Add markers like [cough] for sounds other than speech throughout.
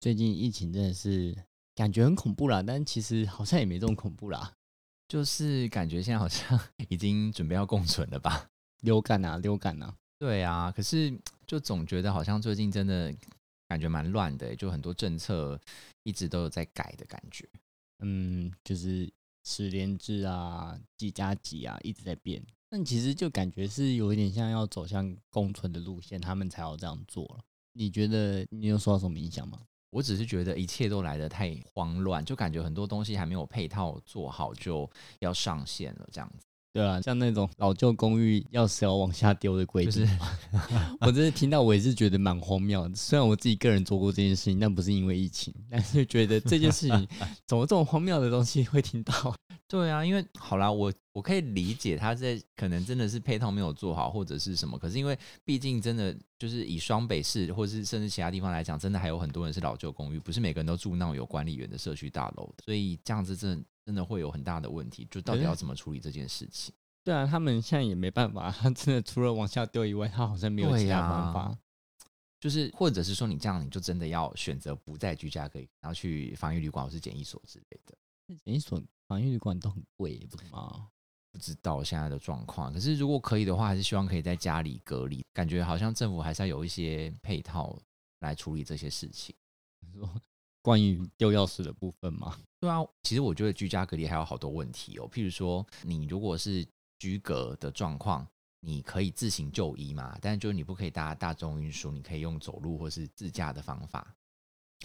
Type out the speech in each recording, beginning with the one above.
最近疫情真的是感觉很恐怖啦，但其实好像也没这么恐怖啦。就是感觉现在好像 [laughs] 已经准备要共存了吧？流感啊，流感啊，对啊，可是就总觉得好像最近真的感觉蛮乱的，就很多政策一直都有在改的感觉。嗯，就是十连制啊，几加几啊，一直在变。但其实就感觉是有一点像要走向共存的路线，他们才要这样做了。你觉得你有受到什么影响吗？我只是觉得一切都来得太慌乱，就感觉很多东西还没有配套做好就要上线了，这样子。对啊，像那种老旧公寓钥匙要往下丢的规定，[laughs] 我真的听到我也是觉得蛮荒谬。虽然我自己个人做过这件事情，但不是因为疫情，但是觉得这件事情 [laughs] 怎么这种荒谬的东西会听到？[laughs] 对啊，因为好啦，我我可以理解他在可能真的是配套没有做好或者是什么，可是因为毕竟真的就是以双北市或是甚至其他地方来讲，真的还有很多人是老旧公寓，不是每个人都住那种有管理员的社区大楼的，所以这样子真的真的会有很大的问题，就到底要怎么处理这件事情？对啊，他们现在也没办法，他 [laughs] 真的除了往下丢以外，他好像没有其他方法。就是或者是说你这样，你就真的要选择不在居家可以，然后去防疫旅馆或是检疫所之类的。检疫所、防疫旅馆都很贵，不是吗？不知道现在的状况，可是如果可以的话，还是希望可以在家里隔离。感觉好像政府还是要有一些配套来处理这些事情。说 [laughs] 关于丢钥匙的部分吗？对啊，其实我觉得居家隔离还有好多问题哦。譬如说，你如果是居隔的状况，你可以自行就医嘛，但是就是你不可以搭大众运输，你可以用走路或是自驾的方法。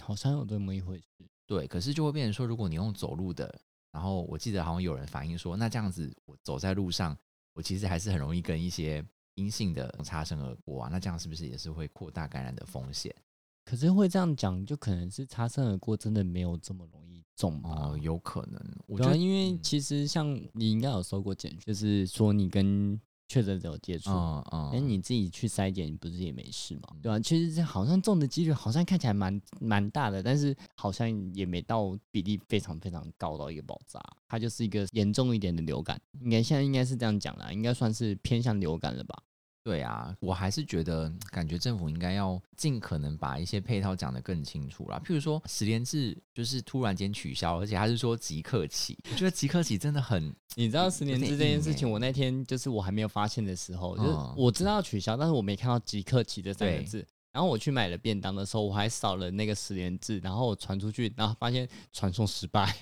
好像有这么一回事。对，可是就会变成说，如果你用走路的，然后我记得好像有人反映说，那这样子我走在路上，我其实还是很容易跟一些阴性的擦身而过啊。那这样是不是也是会扩大感染的风险？可是会这样讲，就可能是擦身而过，真的没有这么容易中哦，有可能。我觉得，因为其实像你应该有收过检讯，就是说你跟确诊者有接触，嗯嗯，哎，你自己去筛检，你不是也没事嘛？对吧？其实这好像中的几率好像看起来蛮蛮大的，但是好像也没到比例非常非常高到一个爆炸。它就是一个严重一点的流感，应该现在应该是这样讲啦，应该算是偏向流感了吧？对啊，我还是觉得，感觉政府应该要尽可能把一些配套讲得更清楚啦。譬如说，十连制就是突然间取消，而且他是说即刻起，我觉得即刻起真的很，[laughs] 你知道十连制这件事情，我那天就是我还没有发现的时候，就是我知道取消，但是我没看到即刻起这三个字。然后我去买了便当的时候，我还扫了那个十连制，然后我传出去，然后发现传送失败，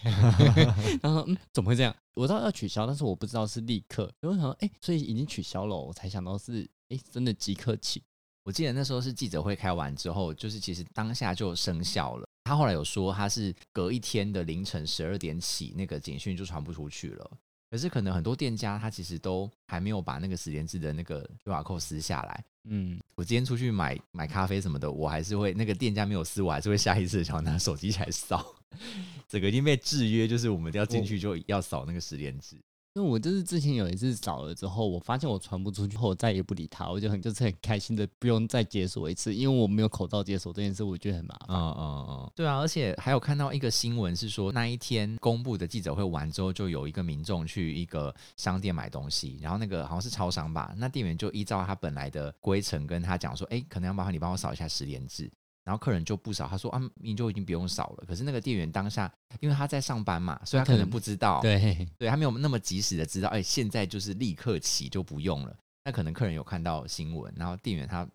[laughs] 然后嗯，怎么会这样？我知道要取消，但是我不知道是立刻。我想说，哎，所以已经取消了，我才想到是，哎，真的即刻起。我记得那时候是记者会开完之后，就是其实当下就生效了。他后来有说，他是隔一天的凌晨十二点起，那个简讯就传不出去了。可是可能很多店家他其实都还没有把那个十连制的那个 QR code 撕下来。嗯，我今天出去买买咖啡什么的，我还是会那个店家没有撕，我还是会下意识想拿手机起来扫。[laughs] 整个已经被制约，就是我们要进去就要扫那个十连制。因为我就是之前有一次扫了之后，我发现我传不出去后，我再也不理他，我就很就是很开心的，不用再解锁一次，因为我没有口罩解锁这件事，我觉得很麻烦。嗯嗯嗯，对啊，而且还有看到一个新闻是说，那一天公布的记者会完之后，就有一个民众去一个商店买东西，然后那个好像是超商吧，那店员就依照他本来的规程跟他讲说，哎，可能要麻烦你帮我扫一下十连制。然后客人就不少，他说啊，你就已经不用扫了。可是那个店员当下，因为他在上班嘛，所以他可能不知道，对，对他没有那么及时的知道，哎，现在就是立刻起就不用了。那可能客人有看到新闻，然后店员他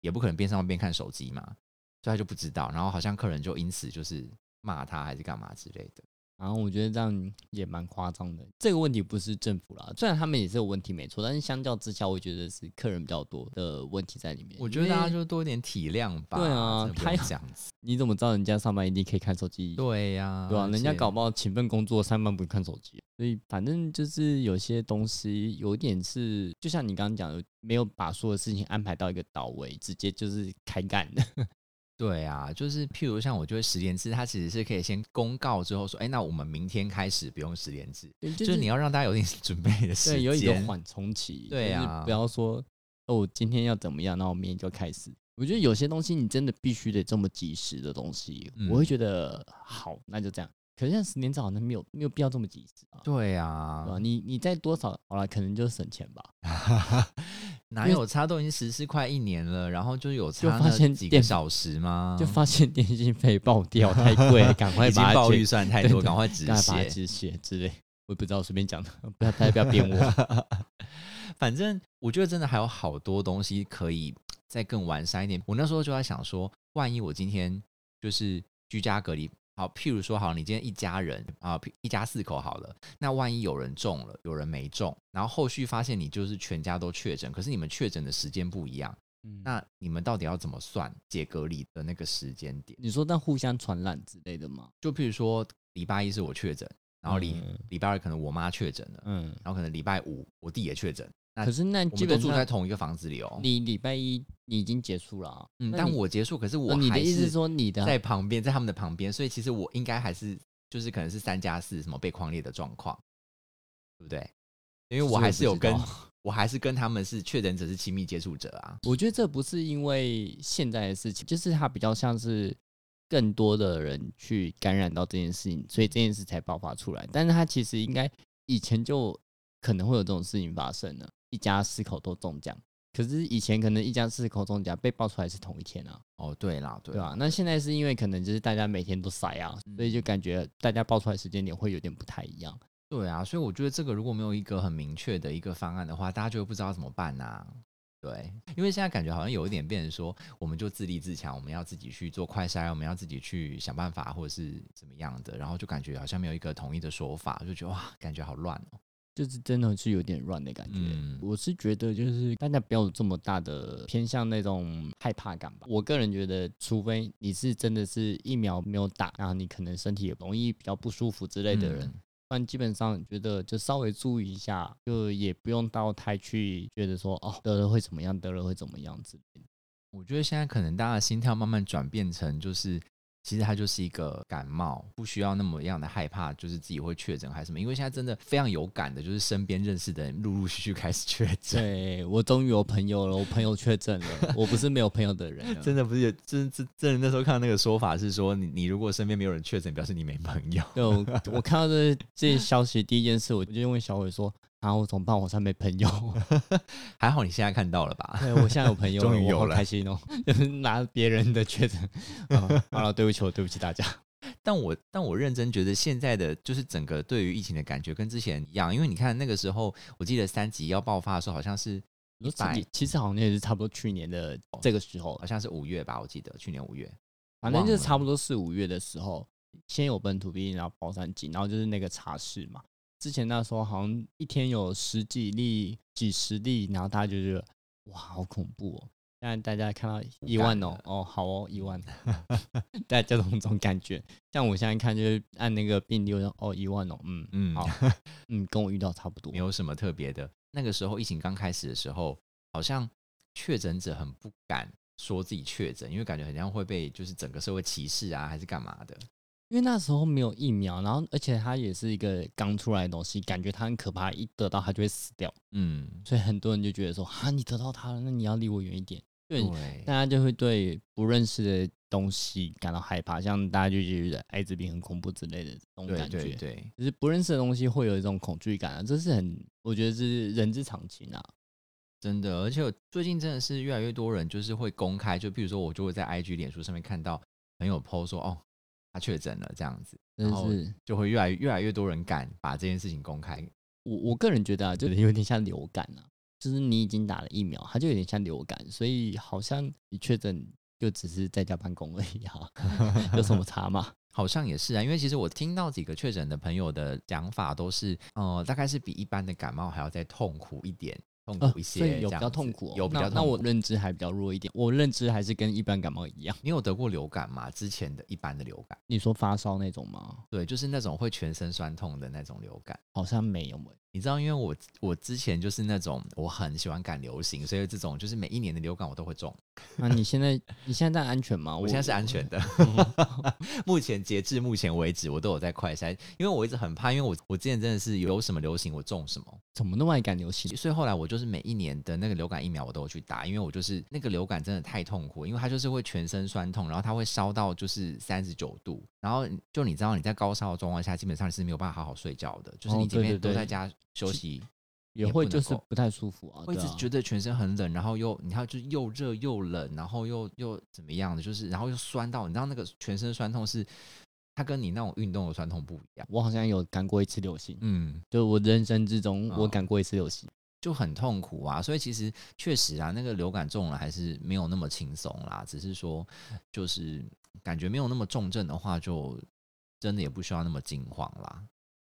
也不可能边上班边看手机嘛，所以他就不知道。然后好像客人就因此就是骂他还是干嘛之类的。然后我觉得这样也蛮夸张的。这个问题不是政府啦，虽然他们也是有问题没错，但是相较之下，我觉得是客人比较多的问题在里面。我觉得大家就多一点体谅吧。对啊，他这样子，[laughs] 你怎么知道人家上班一定可以看手机？对呀，对啊，人家搞不好勤奋工作，上班不看手机。所以反正就是有些东西有点是，就像你刚刚讲的，没有把所有事情安排到一个到位，直接就是开干的。对啊，就是譬如像我觉得十连制，它其实是可以先公告之后说，哎，那我们明天开始不用十连制，就是你要让大家有点 [laughs] 准备的时间，有一个缓冲期。对啊，不要说哦，今天要怎么样，那我明天就开始。我觉得有些东西你真的必须得这么及时的东西，我会觉得好，那就这样。可是像十年制好像没有没有必要这么及时啊。对啊，你你再多少好了，可能就省钱吧。[laughs] 哪有差？都已经实施快一年了，然后就有差发现几个小时吗？就发现电信费爆掉太贵，赶快 [laughs] 已经报预算太多，赶快止血止血之类。我也不知道，随便讲的，不要大家不要编我。[laughs] 反正我觉得真的还有好多东西可以。再更完善一点，我那时候就在想说，万一我今天就是居家隔离，好，譬如说，好，你今天一家人啊，一家四口好了，那万一有人中了，有人没中，然后后续发现你就是全家都确诊，可是你们确诊的时间不一样，那你们到底要怎么算解隔离的那个时间点？你说那互相传染之类的吗？就譬如说，礼拜一是我确诊，然后礼礼拜二可能我妈确诊了，嗯，然后可能礼拜五我弟也确诊。可是那基本住在同一个房子里哦。你礼拜一你已经结束了，嗯，但我结束，可是我你的意思是说你的在旁边，在他们的旁边，所以其实我应该还是就是可能是三加四什么被框列的状况，对不对？因为我还是有跟 [laughs] 我还是跟他们是确诊者是亲密接触者啊。我觉得这不是因为现在的事情，就是它比较像是更多的人去感染到这件事情，所以这件事才爆发出来。但是它其实应该以前就可能会有这种事情发生呢。一家四口都中奖，可是以前可能一家四口中奖被爆出来是同一天啊。哦，对啦，对吧？那现在是因为可能就是大家每天都塞啊，所以就感觉大家爆出来时间点会有点不太一样。对啊，所以我觉得这个如果没有一个很明确的一个方案的话，大家就不知道怎么办呐。对，因为现在感觉好像有一点变成说，我们就自立自强，我们要自己去做快筛，我们要自己去想办法，或者是怎么样的，然后就感觉好像没有一个统一的说法，就觉得哇，感觉好乱哦。就是真的是有点乱的感觉，我是觉得就是大家不要有这么大的偏向那种害怕感吧。我个人觉得，除非你是真的是疫苗没有打，然后你可能身体也容易比较不舒服之类的人，不然基本上觉得就稍微注意一下，就也不用到太去觉得说哦得了会怎么样，得了会怎么样子。我觉得现在可能大家的心跳慢慢转变成就是。其实它就是一个感冒，不需要那么样的害怕，就是自己会确诊还是什么。因为现在真的非常有感的，就是身边认识的人陆陆续续开始确诊。对我终于有朋友了，我朋友确诊了，我不是没有朋友的人。真的不是，真真真的那时候看到那个说法是说，你你如果身边没有人确诊，表示你没朋友。对，我看到这这些消息，第一件事我就问小伟说。然后怎么办？我上没朋友，[laughs] 还好你现在看到了吧？对我现在有朋友，[laughs] 终于有了，开心哦！拿别人的确诊，好了，对不起，我对不起大家。但我但我认真觉得现在的就是整个对于疫情的感觉跟之前一样，因为你看那个时候，我记得三级要爆发的时候，好像是一百，其实好像也是差不多去年的这个时候，好像是五月吧，我记得去年五月，反正就是差不多四五月的时候，先有本土病例，然后爆三级，然后就是那个茶室嘛。之前那时候好像一天有十几例、几十例，然后大家就觉得哇，好恐怖哦！现在大家看到一万哦，哦，好哦，一万 [laughs] [laughs] 大家这种感觉。像我现在看，就是按那个病例，哦，一万哦，嗯嗯，好，[laughs] 嗯，跟我遇到差不多，没有什么特别的。那个时候疫情刚开始的时候，好像确诊者很不敢说自己确诊，因为感觉好像会被就是整个社会歧视啊，还是干嘛的。因为那时候没有疫苗，然后而且它也是一个刚出来的东西，感觉它很可怕，一得到它就会死掉。嗯，所以很多人就觉得说，啊，你得到它了，那你要离我远一点。对，大家就会对不认识的东西感到害怕，像大家就觉得艾滋病很恐怖之类的这种感觉。对对，就是不认识的东西会有一种恐惧感啊，这是很，我觉得是人之常情啊。真的，而且最近真的是越来越多人就是会公开，就比如说我就会在 IG、脸书上面看到朋友 PO 说，哦。他确诊了，这样子，然后就会越来越来越多人敢把这件事情公开。我我个人觉得啊，就有点像流感啊，就是你已经打了疫苗，它就有点像流感，所以好像你确诊就只是在家办公而已啊，[laughs] 有什么差吗？好像也是啊，因为其实我听到几个确诊的朋友的讲法都是，呃，大概是比一般的感冒还要再痛苦一点，痛苦一些，有比较痛苦，有比较痛苦。那我认知还比较弱一点，我认知还是跟一般感冒一样。你有得过流感吗？之前的一般的流感？你说发烧那种吗？对，就是那种会全身酸痛的那种流感，好像没有。你知道，因为我我之前就是那种我很喜欢赶流行，所以这种就是每一年的流感我都会中。[laughs] 那你现在你现在安全吗？我现在是安全的。[laughs] [laughs] 目前截至目前为止，我都有在快筛，因为我一直很怕，因为我我之前真的是有什么流行我中什么，怎么那么爱赶流行？所以后来我就是每一年的那个流感疫苗我都有去打，因为我就是那个流感真的太痛苦，因为它就是会全身酸痛，然后它会烧到就是三十九度，然后就你知道你在高烧的状况下，基本上你是没有办法好好睡觉的，就是你这边都在家休息。也会就是不太舒服啊，会一直觉得全身很冷，然后又你看就又热又冷，然后又又怎么样的，就是然后又酸到，你知道那个全身酸痛是它跟你那种运动的酸痛不一样。我好像有赶过一次流行，嗯，就我人生之中我赶过一次流行，就很痛苦啊。所以其实确实啊，那个流感中了还是没有那么轻松啦，只是说就是感觉没有那么重症的话，就真的也不需要那么惊慌啦。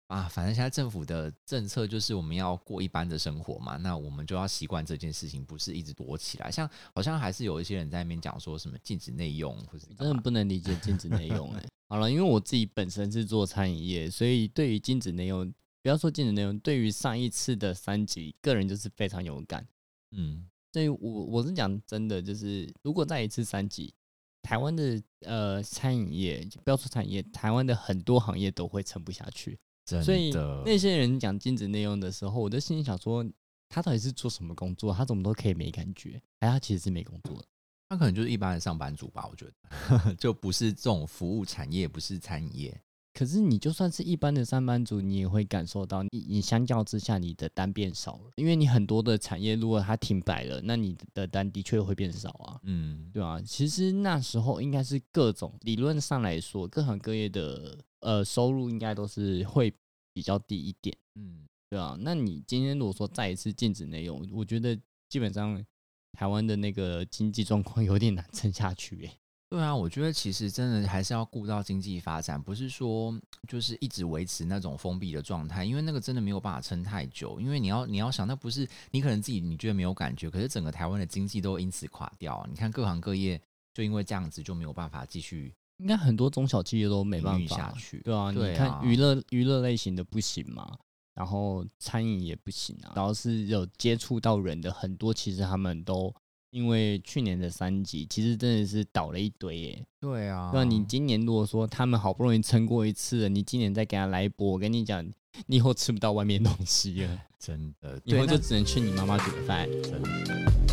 啊，反正现在政府的政策就是我们要过一般的生活嘛，那我们就要习惯这件事情，不是一直躲起来。像好像还是有一些人在那边讲说什么禁止内用，或者真的不能理解禁止内用哎。[laughs] 好了，因为我自己本身是做餐饮业，所以对于禁止内用，不要说禁止内容，对于上一次的三级，个人就是非常有感。嗯，所以我我是讲真的，就是如果再一次三级，台湾的呃餐饮业，不要说餐饮业，台湾的很多行业都会撑不下去。所以那些人讲禁止内容的时候，我的心里想说，他到底是做什么工作？他怎么都可以没感觉？哎，他其实是没工作的，他可能就是一般的上班族吧？我觉得，[laughs] 就不是这种服务产业，不是餐饮业。可是你就算是一般的上班族，你也会感受到，你你相较之下，你的单变少了，因为你很多的产业如果它停摆了，那你的单的确会变少啊。嗯，对啊。其实那时候应该是各种理论上来说，各行各业的。呃，收入应该都是会比较低一点，嗯，对啊。那你今天如果说再一次禁止内容，我觉得基本上台湾的那个经济状况有点难 [laughs] 撑下去，哎。对啊，我觉得其实真的还是要顾到经济发展，不是说就是一直维持那种封闭的状态，因为那个真的没有办法撑太久。因为你要你要想，那不是你可能自己你觉得没有感觉，可是整个台湾的经济都因此垮掉。你看各行各业就因为这样子就没有办法继续。应该很多中小企业都没办法下去，对啊，你看娱乐娱乐类型的不行嘛，然后餐饮也不行啊，然后是有接触到人的很多，其实他们都因为去年的三级，其实真的是倒了一堆耶。对啊，那你今年如果说他们好不容易撑过一次，你今年再给他来一波，我跟你讲，你以后吃不到外面东西了，[laughs] 真的，以后就只能吃你妈妈煮的饭。真的。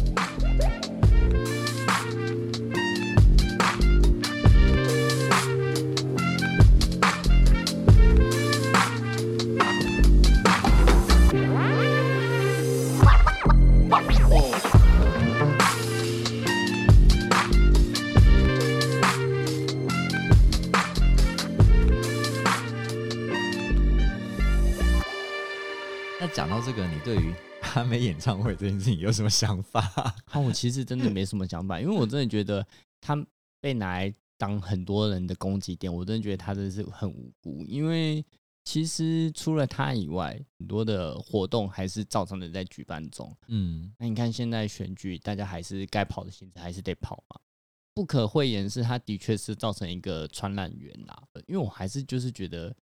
讲到这个，你对于阿美演唱会这件事情有什么想法？哈，[laughs] 我其实真的没什么想法，因为我真的觉得他被拿来当很多人的攻击点，我真的觉得他真的是很无辜。因为其实除了他以外，很多的活动还是照常的在举办中。嗯，那你看现在选举，大家还是该跑的行程还是得跑嘛。不可讳言是，他的确是造成一个传染源啦。因为我还是就是觉得。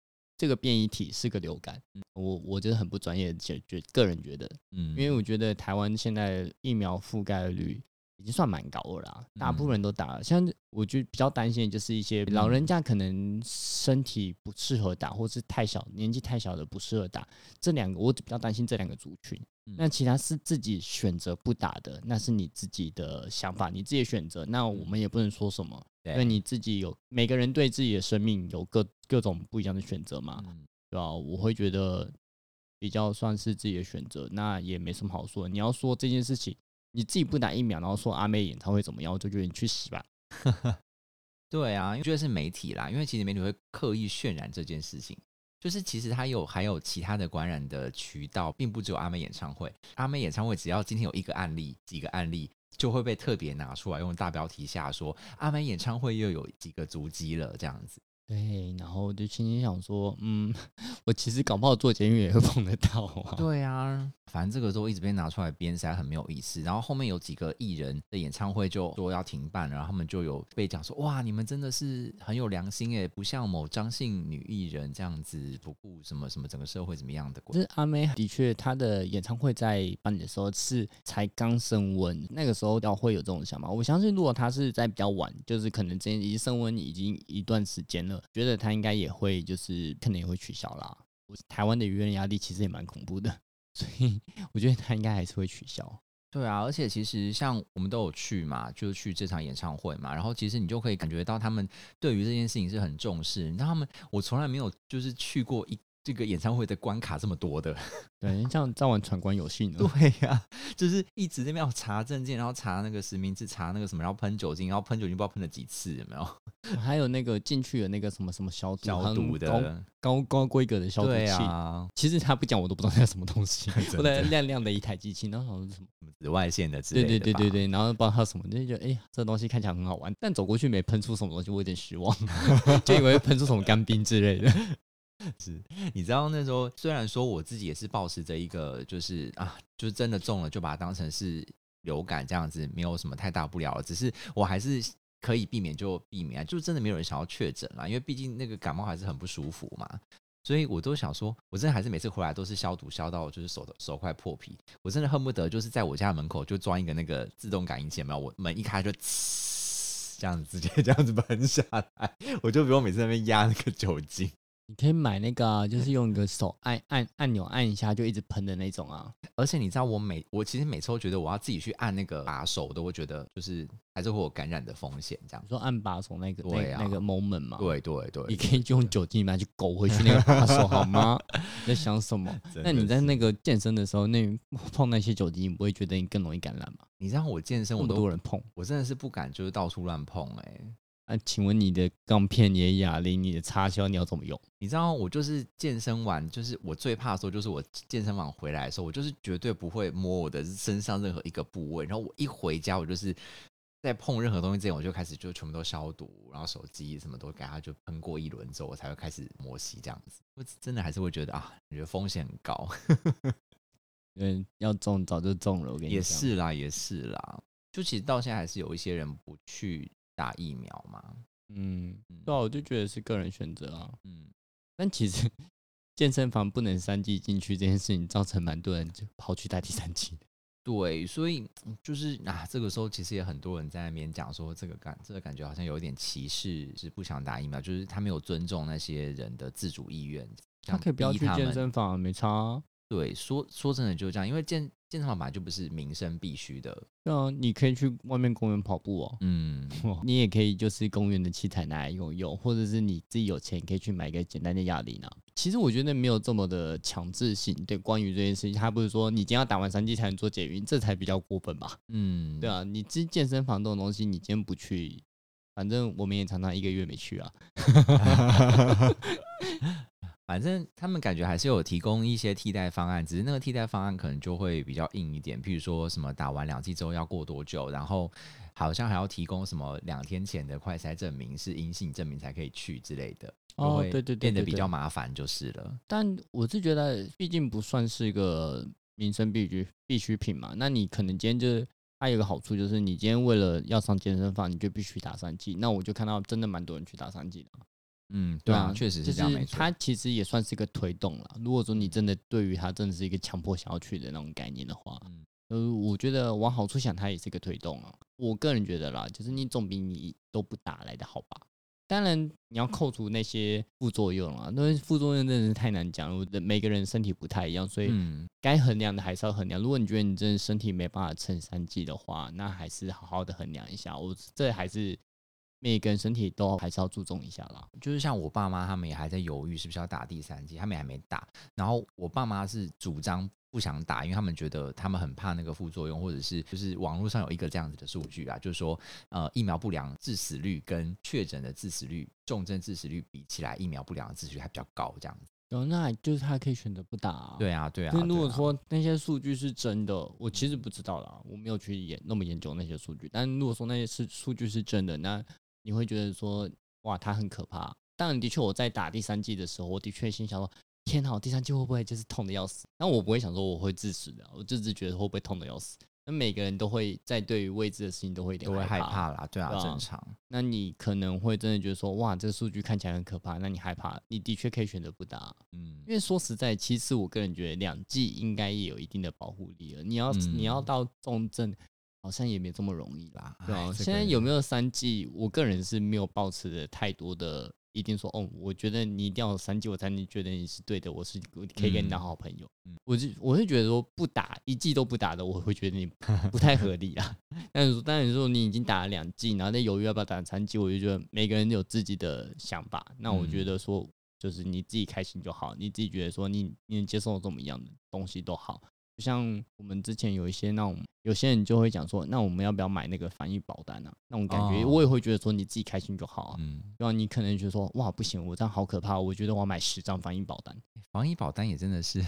这个变异体是个流感，我我觉得很不专业，觉觉个人觉得，嗯，因为我觉得台湾现在疫苗覆盖率已经算蛮高了啦，大部分人都打了。像我就比较担心的就是一些老人家可能身体不适合打，或是太小年纪太小的不适合打，这两个我比较担心这两个族群。那其他是自己选择不打的，那是你自己的想法，你自己选择，那我们也不能说什么。因为你自己有每个人对自己的生命有各各种不一样的选择嘛，对吧？我会觉得比较算是自己的选择，那也没什么好说。你要说这件事情，你自己不打疫苗，然后说阿妹演唱会怎么样，我就觉得你去死吧。[laughs] 对啊，因为觉得是媒体啦，因为其实媒体会刻意渲染这件事情，就是其实它有还有其他的感染的渠道，并不只有阿妹演唱会。阿妹演唱会只要今天有一个案例，几个案例。就会被特别拿出来用大标题下说阿妹演唱会又有几个足迹了这样子，对，然后就心里想说，嗯，我其实搞不好做监狱也会 [laughs] 碰得到啊。对啊，反正这个都一直被拿出来编，实在很没有意思。然后后面有几个艺人的演唱会就说要停办，然后他们就有被讲说，哇，你们真的是很有良心诶，不像某张姓女艺人这样子不顾什么什么整个社会怎么样的。就是阿妹的确，她的演唱会在办的时候是才刚升温，那个时候要会有这种想法。我相信如果她是在比较晚，就是可能这已经升温已经一段时间了。觉得她应该也会，就是可能也会取消啦。台湾的舆论压力其实也蛮恐怖的，[laughs] 所以我觉得他应该还是会取消。对啊，而且其实像我们都有去嘛，就是去这场演唱会嘛，然后其实你就可以感觉到他们对于这件事情是很重视。那他们，我从来没有就是去过一。这个演唱会的关卡这么多的，[laughs] 对，像在玩闯关游戏呢。对呀，就是一直那边要查证件，然后查那个实名制，查那个什么，然后喷酒精，然后喷酒精不知道喷了几次，有没有？[laughs] 还有那个进去的那个什么什么消毒消毒的高高规格的消毒器啊。其实他不讲我都不知道那什么东西，不能亮亮的一台机器，然后什么什么紫外线的之类的。对对对对对，然后不知道它什么，就觉得哎，这东西看起来很好玩，但走过去没喷出什么东西，我有点失望，[laughs] 就以为喷出什么干冰之类的。[laughs] 是，你知道那时候虽然说我自己也是保持着一个，就是啊，就是真的中了就把它当成是流感这样子，没有什么太大不了。只是我还是可以避免就避免，就真的没有人想要确诊啦，因为毕竟那个感冒还是很不舒服嘛。所以我都想说，我真的还是每次回来都是消毒消到就是手手快破皮，我真的恨不得就是在我家门口就装一个那个自动感应器，没有我门一开就呲这样子直接这样子喷下来，我就不用每次那边压那个酒精。你可以买那个，就是用一个手按按按钮按一下就一直喷的那种啊。而且你知道，我每我其实每次都觉得我要自己去按那个把手，我都会觉得就是还是会有感染的风险。这样说按把手那个那那个 moment 嘛，对对对，你可以就用酒精来去勾回去那个把手好吗？[laughs] 在想什么？那你在那个健身的时候，那碰那些酒精，你不会觉得你更容易感染吗？你知道我健身，我都多人碰，我真的是不敢，就是到处乱碰哎。那请问你的钢片、你的哑铃、你的插销，你要怎么用？你知道我就是健身完，就是我最怕的时候，就是我健身房回来的时候，我就是绝对不会摸我的身上任何一个部位。然后我一回家，我就是在碰任何东西之前，我就开始就全部都消毒，然后手机什么都给它就喷过一轮之后，我才会开始摸洗这样子。我真的还是会觉得啊，我觉得风险很高。[laughs] 因为要中早就中了，我跟你也是啦，也是啦。就其实到现在还是有一些人不去。打疫苗嘛，嗯，对啊，我就觉得是个人选择啊，嗯，但其实健身房不能三季进去这件事情，造成蛮多人就跑去打第三季的。对，所以就是啊，这个时候其实也很多人在那边讲说，这个感这个感觉好像有点歧视，是不想打疫苗，就是他没有尊重那些人的自主意愿，他可以不要去健身房，没差。对，说说真的就是这样，因为健健身房本来就不是民生必须的。对啊，你可以去外面公园跑步哦。嗯，[laughs] 你也可以就是公园的器材拿来用用，或者是你自己有钱可以去买一个简单的哑铃啊。其实我觉得没有这么的强制性。对，关于这件事情，他不是说你今天要打完三剂才能做捷运，这才比较过分吧？嗯，对啊，你这健身房这种东西，你今天不去，反正我们也常常一个月没去啊。[laughs] [laughs] 反正他们感觉还是有提供一些替代方案，只是那个替代方案可能就会比较硬一点。譬如说什么打完两剂之后要过多久，然后好像还要提供什么两天前的快筛证明是阴性证明才可以去之类的，哦，对对，变得比较麻烦就是了。但我是觉得，毕竟不算是一个民生必需必需品嘛。那你可能今天就是它有个好处，就是你今天为了要上健身房，你就必须打三剂。那我就看到真的蛮多人去打三剂的。嗯，对啊，确实是这样。没错，它其实也算是一个推动了。如果说你真的对于它真的是一个强迫想要去的那种概念的话，嗯，呃，我觉得往好处想，它也是一个推动啊。我个人觉得啦，就是你总比你都不打来的好吧。当然你要扣除那些副作用啊，那副作用真的是太难讲了。每个人身体不太一样，所以该衡量的还是要衡量。如果你觉得你真的身体没办法撑三季的话，那还是好好的衡量一下。我这还是。每个人身体都还是要注重一下啦。就是像我爸妈他们也还在犹豫是不是要打第三剂，他们还没打。然后我爸妈是主张不想打，因为他们觉得他们很怕那个副作用，或者是就是网络上有一个这样子的数据啊，就是说呃疫苗不良致死率跟确诊的致死率、重症致死率比起来，疫苗不良的致死率还比较高这样子。哦，那就是他可以选择不打。对啊，对啊。那如果说那些数据是真的，我其实不知道啦，我没有去研那么研究那些数据。但如果说那些是数据是真的，那你会觉得说，哇，它很可怕。当然的确我在打第三季的时候，我的确心想说，天哪，第三季会不会就是痛的要死？那我不会想说我会致死的，我就是觉得会不会痛的要死。那每个人都会在对于未知的事情都会有点害怕啦，对啊，正常。那你可能会真的觉得说，哇，这个数据看起来很可怕，那你害怕，你的确可以选择不打，嗯，因为说实在，其实我个人觉得两季应该也有一定的保护力了。你要你要到重症。好像也没这么容易啦，对啊。现在有没有三季？我个人是没有抱持的太多的，一定说哦，我觉得你一定要有三季，我才能觉得你是对的，我是可以跟你当好朋友。我就我是觉得说不打一季都不打的，我会觉得你 [laughs] 不太合理啊。但是但是说你已经打了两季，然后在犹豫要不要打三季，我就觉得每个人有自己的想法。那我觉得说就是你自己开心就好，你自己觉得说你你能接受怎么样的东西都好。像我们之前有一些那种，有些人就会讲说，那我们要不要买那个防疫保单呢？那种感觉，我也会觉得说，你自己开心就好啊。嗯，对吧？你可能觉得说，哇，不行，我这样好可怕，我觉得我要买十张防疫保单。防疫保单也真的是，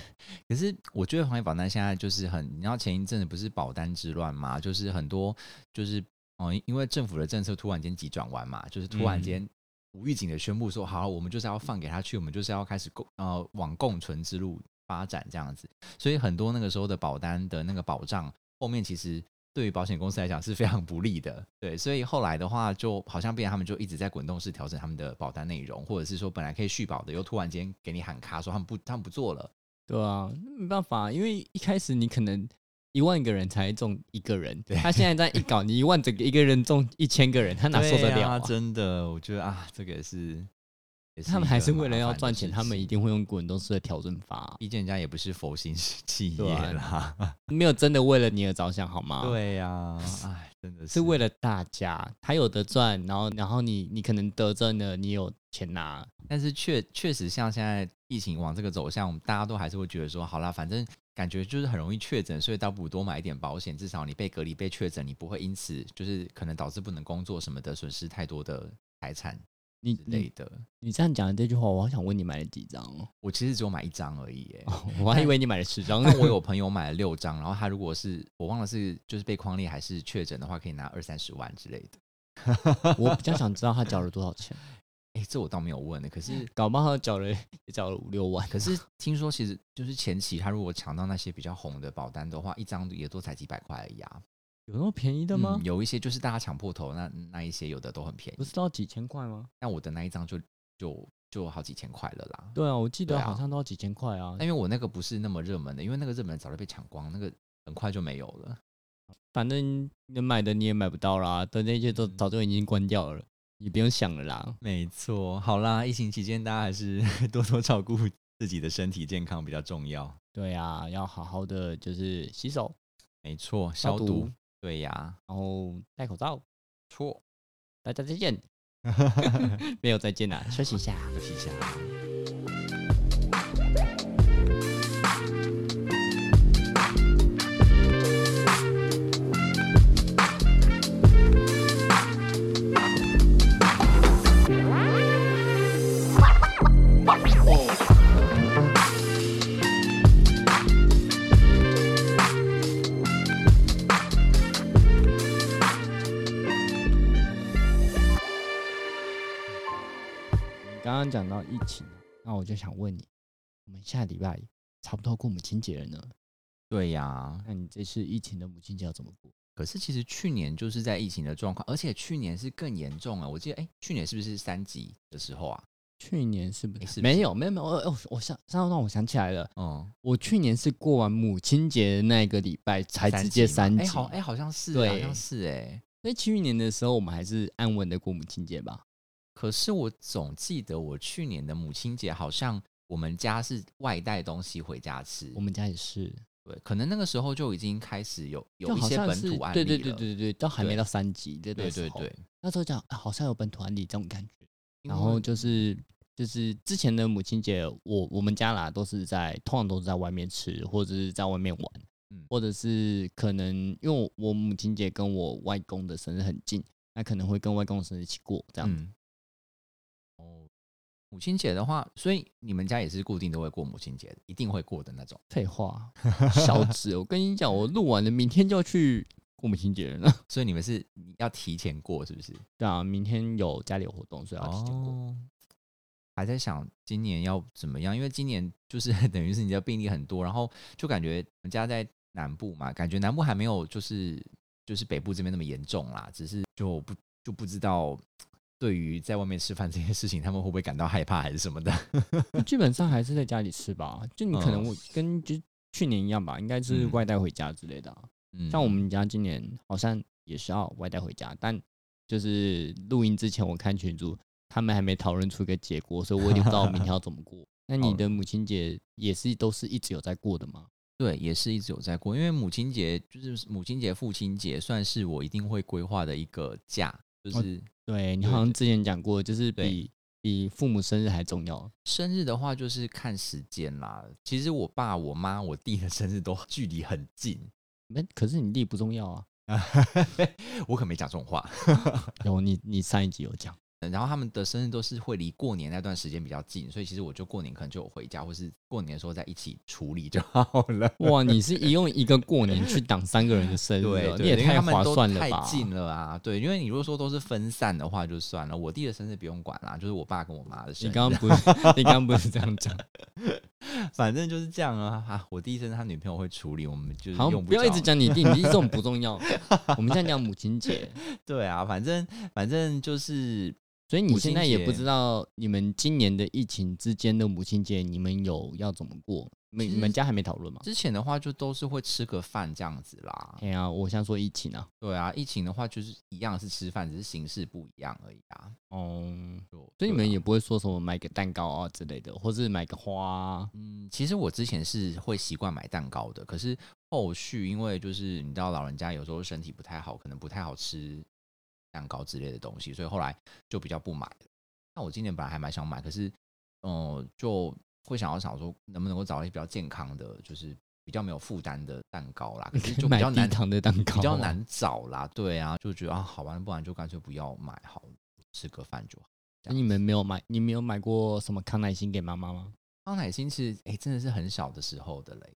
可是我觉得防疫保单现在就是很，你知道前一阵子不是保单之乱嘛？就是很多就是哦，因为政府的政策突然间急转弯嘛，就是突然间无预警的宣布说，好，我们就是要放给他去，我们就是要开始共呃往共存之路。发展这样子，所以很多那个时候的保单的那个保障，后面其实对于保险公司来讲是非常不利的。对，所以后来的话，就好像变他们就一直在滚动式调整他们的保单内容，或者是说本来可以续保的，又突然间给你喊卡，说他们不，他们不做了。对啊，没办法，因为一开始你可能一万个人才中一个人，他现在在一搞，你一万整个一个人中一千个人，他哪受得了啊？真的，我觉得啊，这个是。他们还是为了要赚钱，他们一定会用滚动式的调整法。毕竟人家也不是佛心企业啦，[laughs] 没有真的为了你而着想，好吗？对呀，哎，真的是为了大家，他有的赚，然后然后你你可能得证了，你有钱拿。但是确确实像现在疫情往这个走向，大家都还是会觉得说，好啦，反正感觉就是很容易确诊，所以倒不如多买一点保险，至少你被隔离被确诊，你不会因此就是可能导致不能工作什么的，损失太多的财产。你累的，你这样讲的这句话，我好想问你买了几张哦？我其实只有买一张而已，哎，我还以为你买了十张。那我有朋友买了六张，然后他如果是我忘了是就是被框裂还是确诊的话，可以拿二三十万之类的。我比较想知道他缴了多少钱。[laughs] 哎，这我倒没有问的，可是搞不好缴了也缴了五六万。可是 [laughs] 听说其实就是前期他如果抢到那些比较红的保单的话，一张也都才几百块而已啊。有那么便宜的吗？有一些就是大家抢破头，那那一些有的都很便宜，不是都要几千块吗？那我的那一张就就就好几千块了啦。对啊，我记得好像都要几千块啊。因为我那个不是那么热门的，因为那个热门早就被抢光，那个很快就没有了。反正能买的你也买不到啦，的那些都早就已经关掉了，你不用想了啦。没错，好啦，疫情期间大家还是 [laughs] 多多照顾自己的身体健康比较重要。对啊，要好好的就是洗手，没错，消毒。对呀，然后戴口罩，错，大家再见，[laughs] 没有再见了，休息一下，休息一下。那我就想问你，我们下礼拜差不多过母亲节了呢。对呀，那你这次疫情的母亲节要怎么过？可是其实去年就是在疫情的状况，而且去年是更严重啊！我记得，哎，去年是不是三级的时候啊？去年是不是没有？没有没有，哦我想，让让我想起来了。嗯，我去年是过完母亲节的那个礼拜才直接三级。哎，好，哎，好像是，好像是，哎，所以去年的时候我们还是安稳的过母亲节吧。可是我总记得我去年的母亲节，好像我们家是外带东西回家吃。我们家也是，对，可能那个时候就已经开始有有一些本土案例了。对对对对对，都还没到三级对对对对，那时候讲好像有本土案例这种感觉。然后就是就是之前的母亲节，我我们家啦都是在通常都是在外面吃，或者是在外面玩，或者是可能因为我母亲节跟我外公的生日很近，那可能会跟外公生日一起过这样子。母亲节的话，所以你们家也是固定都会过母亲节，一定会过的那种。废话，[laughs] 小子，我跟你讲，我录完了，明天就要去过母亲节了。所以你们是要提前过，是不是？对啊，明天有家里有活动，所以要提前过。还在想今年要怎么样，因为今年就是 [laughs] 等于是你的病例很多，然后就感觉我们家在南部嘛，感觉南部还没有就是就是北部这边那么严重啦，只是就不就不知道对于在外面吃饭这件事情，他们会不会感到害怕还是什么的？[laughs] 基本上还是在家里吃吧，就你可能跟就去年一样吧，应该是外带回家之类的。像我们家今年好像也是要外带回家，但就是录音之前我看群主。他们还没讨论出一个结果，所以我也不知道明天要 [laughs] 怎么过。那你的母亲节也是都是一直有在过的吗？对，也是一直有在过。因为母亲节就是母亲节、父亲节，算是我一定会规划的一个假。就是对你好像之前讲过，就是比比父母生日还重要。生日的话就是看时间啦。其实我爸、我妈、我弟的生日都 [laughs] 距离很近。那可是你弟不重要啊。[laughs] 我可没讲这种话。有你，你上一集有讲。然后他们的生日都是会离过年那段时间比较近，所以其实我就过年可能就有回家，或是过年的时候在一起处理就好了。哇，你是一 [laughs] 用一个过年去挡三个人的生日，你也太划算了吧？太近了啊！对，因为你如果说都是分散的话就算了，我弟的生日不用管啦，就是我爸跟我妈的生日。你刚刚不是你刚刚不是这样讲？[laughs] 反正就是这样啊！啊，我弟生日他女朋友会处理，我们就是用不要一直讲你弟，你弟这种不重要。[laughs] 我们现在讲母亲节，对啊，反正反正就是。所以你现在也不知道你们今年的疫情之间的母亲节，你们有要怎么过？你你们家还没讨论吗？之前的话就都是会吃个饭这样子啦。哎呀，我想说疫情啊，对啊，疫情的话就是一样是吃饭，只是形式不一样而已啊。哦，所以你们也不会说什么买个蛋糕啊之类的，或是买个花。嗯，其实我之前是会习惯买蛋糕的，可是后续因为就是你知道老人家有时候身体不太好，可能不太好吃。蛋糕之类的东西，所以后来就比较不买了。那我今年本来还蛮想买，可是，嗯，就会想要想说，能不能够找一些比较健康的，就是比较没有负担的蛋糕啦。可是就比较难糖的蛋糕，比较难找啦。对啊，就觉得啊，好吧，不然就干脆不要买好了，吃个饭就好。你们没有买，你没有买过什么康乃馨给妈妈吗？康乃馨是，哎，真的是很小的时候的嘞。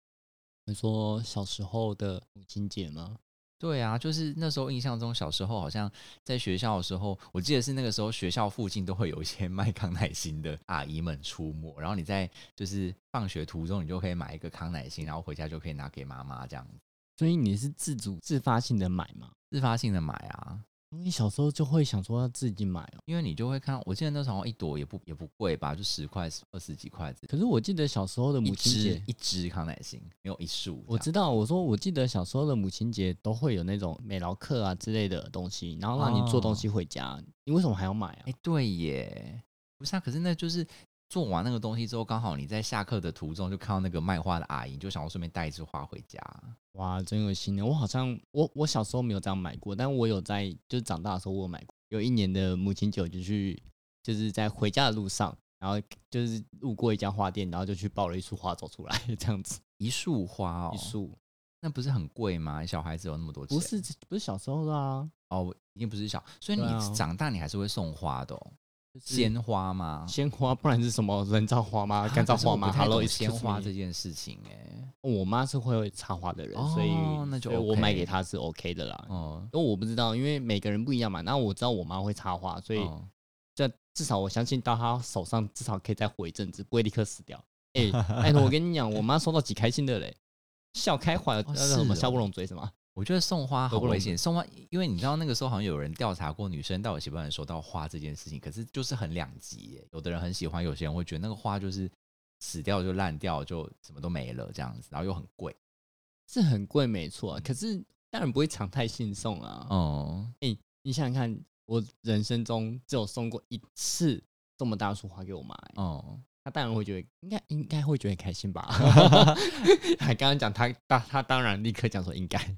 你说小时候的母亲节吗？对啊，就是那时候印象中，小时候好像在学校的时候，我记得是那个时候学校附近都会有一些 [laughs] 卖康乃馨的阿姨们出没，然后你在就是放学途中，你就可以买一个康乃馨，然后回家就可以拿给妈妈这样子。所以你是自主自发性的买吗？自发性的买啊。你小时候就会想说要自己买哦，因为你就会看，我记得那时候一朵也不也不贵吧，就十块二十几块。可是我记得小时候的母亲节，一支康乃馨没有一束。我知道，我说我记得小时候的母亲节都会有那种美劳课啊之类的东西，然后让你做东西回家，你为什么还要买啊？哎，对耶，不是啊，可是那就是。做完那个东西之后，刚好你在下课的途中就看到那个卖花的阿姨，就想要顺便带一枝花回家。哇，真有心呢！我好像我我小时候没有这样买过，但我有在就是长大的时候我有买过。有一年的母亲节就去，就是在回家的路上，然后就是路过一家花店，然后就去抱了一束花走出来，[laughs] 这样子。一束花哦，一束，那不是很贵吗？小孩子有那么多钱？不是，不是小时候的啊。哦，已经不是小，所以你长大你还是会送花的。鲜花吗？鲜花，不然是什么人造花吗？干燥花吗？Hello，鲜花这件事情，哎，我妈是会插花的人，所以那就我买给她是 OK 的啦。哦，因为我不知道，因为每个人不一样嘛。那我知道我妈会插花，所以这至少我相信到她手上至少可以再活一阵子，不会立刻死掉。[laughs] 哎，哎，我跟你讲，我妈收到几开心的嘞，笑开怀，那什么笑不拢嘴什么。我觉得送花好危险，送花，因为你知道那个时候好像有人调查过女生到底喜不喜欢收到花这件事情，可是就是很两极，有的人很喜欢，有些人会觉得那个花就是死掉就烂掉，就什么都没了这样子，然后又很贵，是很贵没错，可是当然不会常态性送啊。哦，哎，你想想看，我人生中只有送过一次这么大束花给我妈，哦，她当然会觉得应该应该会觉得开心吧？[laughs] [laughs] [laughs] 还刚刚讲她她她当然立刻讲说应该。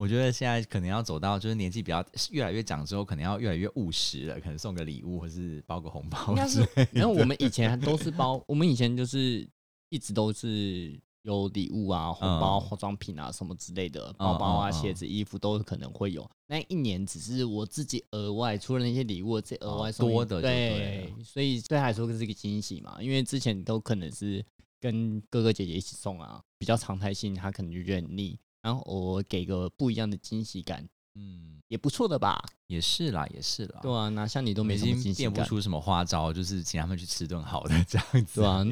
我觉得现在可能要走到，就是年纪比较越来越长之后，可能要越来越务实了，可能送个礼物或是包个红包。是，然后我们以前都是包，我们以前就是一直都是有礼物啊、红包、化妆品啊什么之类的，包包啊、鞋子、衣服都可能会有。那一年只是我自己额外除了那些礼物，这额外送多的，对，所以对他来说是一个惊喜嘛。因为之前都可能是跟哥哥姐姐一起送啊，比较常态性，他可能就觉得很腻。然后我给个不一样的惊喜感，嗯，也不错的吧？也是啦，也是啦。对啊，那像你都没已经变不出什么花招，就是请他们去吃顿好的这样子。对啊，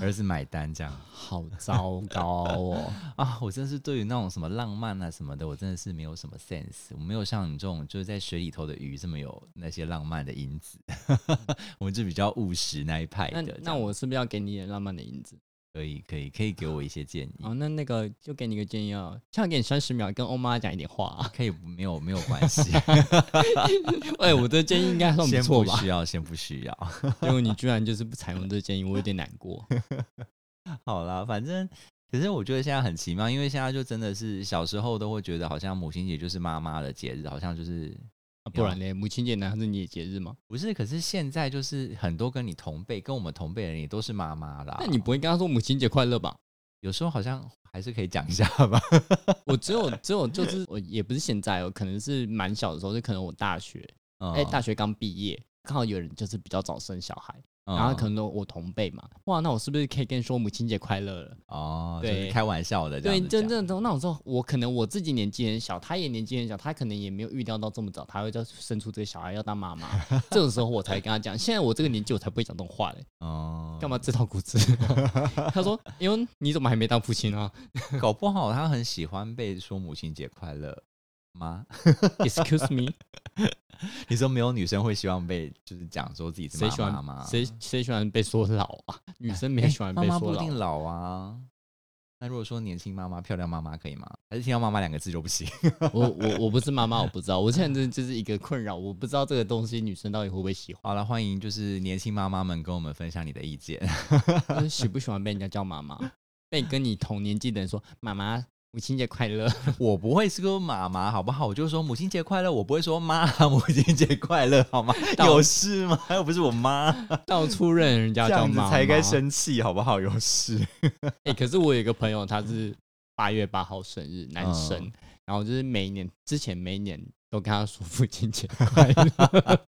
儿子买单这样，好糟糕哦！[laughs] 啊，我真的是对于那种什么浪漫啊什么的，我真的是没有什么 sense。我没有像你这种就是在水里头的鱼这么有那些浪漫的因子。[laughs] 我们就比较务实那一派的。那我是不是要给你点浪漫的因子？可以，可以，可以给我一些建议。哦，那那个就给你个建议啊，现在给你三十秒，跟欧妈讲一点话。可以，没有没有关系。[laughs] [laughs] 哎，我的建议应该算不错吧？需要，先不需要。因为你居然就是不采用这建议，我有点难过。[laughs] 好啦，反正，可是我觉得现在很奇妙，因为现在就真的是小时候都会觉得，好像母亲节就是妈妈的节日，好像就是。不然呢？母亲节难道是你的节日吗？不是，可是现在就是很多跟你同辈、跟我们同辈的人也都是妈妈啦。那你不会跟他说母亲节快乐吧？有时候好像还是可以讲一下吧。[laughs] 我只有只有就是我也不是现在哦，可能是蛮小的时候，就可能我大学，哎，大学刚毕业，刚好有人就是比较早生小孩。然后可能我同辈嘛，哇，那我是不是可以跟你说母亲节快乐了？哦，对，开玩笑的，对，真正的那种时候，我可能我自己年纪很小，他也年纪很小，他可能也没有预料到这么早，他会就生出这个小孩要当妈妈。[laughs] 这种时候我才跟他讲，现在我这个年纪我才不会讲这种话嘞。哦，干嘛自讨苦吃？[laughs] 他说，因为你怎么还没当父亲啊？[laughs] 搞不好他很喜欢被说母亲节快乐吗？Excuse me。[laughs] 你说没有女生会希望被就是讲说自己是妈妈吗？谁谁喜欢被说老啊？[laughs] 女生没喜欢被说老。不一定老啊。那如果说年轻妈妈、漂亮妈妈可以吗？还是听到“妈妈”两个字就不行？我我我不是妈妈，我不知道。我现在这就是一个困扰，我不知道这个东西女生到底会不会喜欢。好了，欢迎就是年轻妈妈们跟我们分享你的意见，[laughs] 喜不喜欢被人家叫妈妈？被跟你同年纪的人说妈妈。母亲节快乐！[laughs] 我不会说妈妈，好不好？我就说母亲节快乐，我不会说妈 [laughs] 母亲节快乐，好吗？有事吗？又不是我妈，[laughs] 到处认人家叫妈才该生气，好不好？有事。哎，可是我有一个朋友，他是八月八号生日，男生，然后就是每一年之前每一年都跟他说父亲节快乐，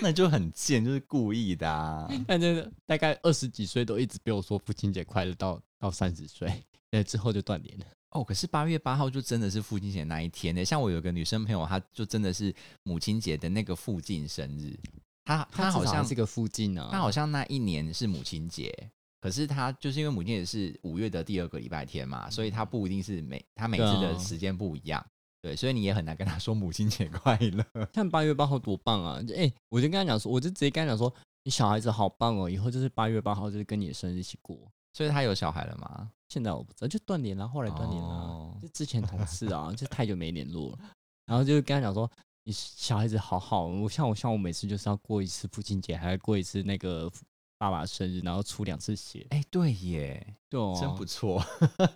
那就很贱，就是故意的。啊但是大概二十几岁都一直被我说父亲节快乐，到到三十岁，那之后就断联了。哦，可是八月八号就真的是父亲节那一天呢。像我有个女生朋友，她就真的是母亲节的那个附近生日。她她好像这个附近呢，她好像那一年是母亲节，可是她就是因为母亲节是五月的第二个礼拜天嘛，所以她不一定是每她每次的时间不一样。对，所以你也很难跟她说母亲节快乐。看八月八号多棒啊！哎，我就跟她讲说，我就直接跟她讲说，你小孩子好棒哦，以后就是八月八号就是跟你的生日一起过。所以他有小孩了吗？现在我不知道，就断联了，后来断联了。就之前同事啊，就太久没联络了，然后就跟他讲说，你小孩子好好，我像我像我每次就是要过一次父亲节，还要过一次那个爸爸生日，然后出两次血。哎，对耶，对，真不错。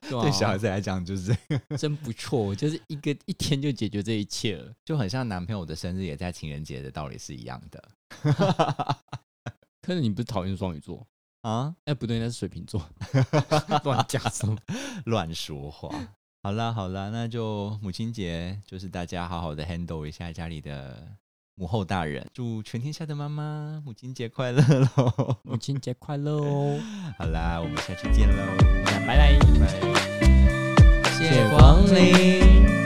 对小孩子来讲就是真不错，就是一个一天就解决这一切了，就很像男朋友的生日也在情人节的道理是一样的。[laughs] 可是你不是讨厌双鱼座？啊，哎，不对，那是水瓶座，[laughs] 乱讲什么？[laughs] 乱说话。好啦，好啦，那就母亲节，就是大家好好的 handle 一下家里的母后大人。祝全天下的妈妈母亲节快乐喽！母亲节快乐哦！[laughs] 好啦，我们下期见喽，拜拜，拜，谢谢光临。